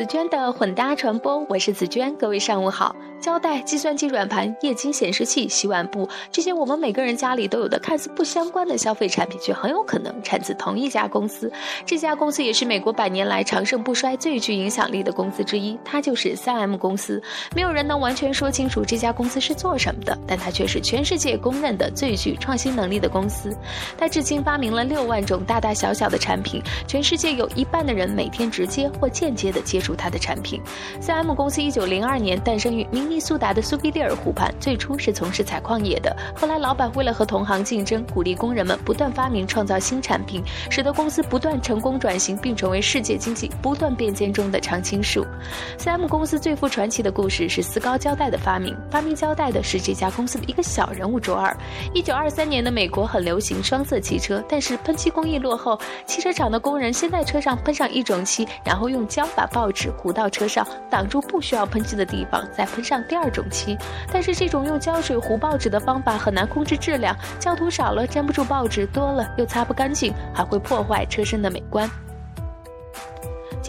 紫娟的混搭传播，我是紫娟，各位上午好。胶带、计算机软盘、液晶显示器、洗碗布，这些我们每个人家里都有的看似不相关的消费产品，却很有可能产自同一家公司。这家公司也是美国百年来长盛不衰、最具影响力的公司之一，它就是三 M 公司。没有人能完全说清楚这家公司是做什么的，但它却是全世界公认的最具创新能力的公司。它至今发明了六万种大大小小的产品，全世界有一半的人每天直接或间接的接触它的产品。三 M 公司一九零二年诞生于明。尼苏达的苏必利尔湖畔，最初是从事采矿业的。后来，老板为了和同行竞争，鼓励工人们不断发明创造新产品，使得公司不断成功转型，并成为世界经济不断变迁中的常青树。三 M 公司最富传奇的故事是丝高胶带的发明。发明胶带的是这家公司的一个小人物卓尔。一九二三年的美国很流行双色汽车，但是喷漆工艺落后，汽车厂的工人先在车上喷上一种漆，然后用胶把报纸糊到车上，挡住不需要喷漆的地方，再喷上。第二种漆，但是这种用胶水糊报纸的方法很难控制质量，胶涂少了粘不住报纸，多了又擦不干净，还会破坏车身的美观。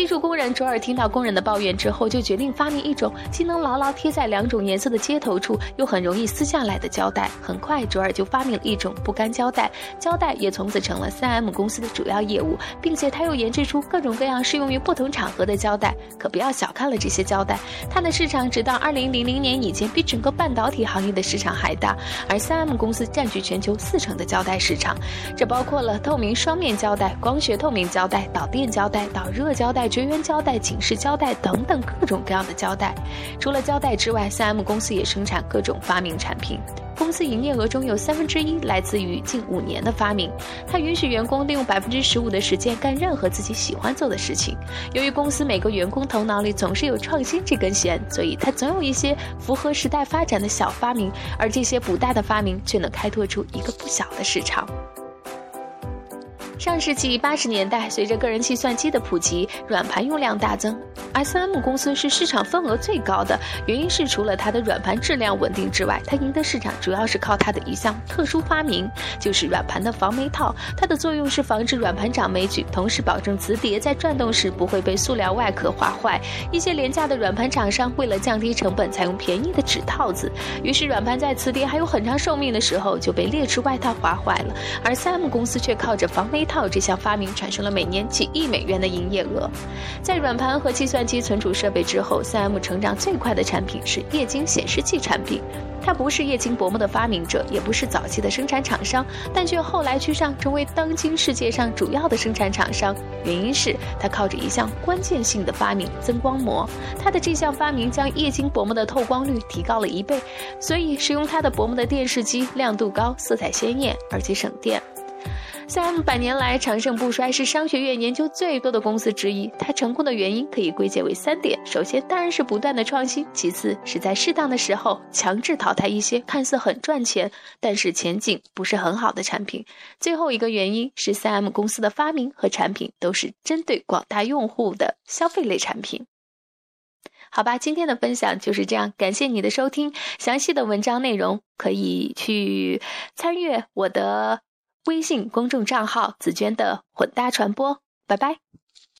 技术工人卓尔听到工人的抱怨之后，就决定发明一种既能牢牢贴在两种颜色的接头处，又很容易撕下来的胶带。很快，卓尔就发明了一种不干胶带，胶带也从此成了 3M 公司的主要业务，并且他又研制出各种各样适用于不同场合的胶带。可不要小看了这些胶带，它的市场直到2000年以前比整个半导体行业的市场还大。而 3M 公司占据全球四成的胶带市场，这包括了透明双面胶带、光学透明胶带、导电胶带、导热胶带。绝缘胶带、警示胶带等等各种各样的胶带。除了胶带之外，3M 公司也生产各种发明产品。公司营业额中有三分之一来自于近五年的发明。它允许员工利用百分之十五的时间干任何自己喜欢做的事情。由于公司每个员工头脑里总是有创新这根弦，所以它总有一些符合时代发展的小发明，而这些不大的发明却能开拓出一个不小的市场。上世纪八十年代，随着个人计算机的普及，软盘用量大增。S.M 公司是市场份额最高的，原因是除了它的软盘质量稳定之外，它赢得市场主要是靠它的一项特殊发明，就是软盘的防霉套。它的作用是防止软盘长霉菌，同时保证磁碟在转动时不会被塑料外壳划坏。一些廉价的软盘厂商为了降低成本，采用便宜的纸套子，于是软盘在磁碟还有很长寿命的时候就被劣质外套划坏了。而 S.M 公司却靠着防霉套。套这项发明产生了每年几亿美元的营业额。在软盘和计算机存储设备之后，3M 成长最快的产品是液晶显示器产品。它不是液晶薄膜的发明者，也不是早期的生产厂商，但却后来居上，成为当今世界上主要的生产厂商。原因是它靠着一项关键性的发明——增光膜。它的这项发明将液晶薄膜的透光率提高了一倍，所以使用它的薄膜的电视机亮度高、色彩鲜艳，而且省电。三 M 百年来长盛不衰，是商学院研究最多的公司之一。它成功的原因可以归结为三点：首先，当然是不断的创新；其次，是在适当的时候强制淘汰一些看似很赚钱，但是前景不是很好的产品；最后一个原因是三 M 公司的发明和产品都是针对广大用户的消费类产品。好吧，今天的分享就是这样，感谢你的收听。详细的文章内容可以去参阅我的。微信公众账号紫娟的混搭传播，拜拜。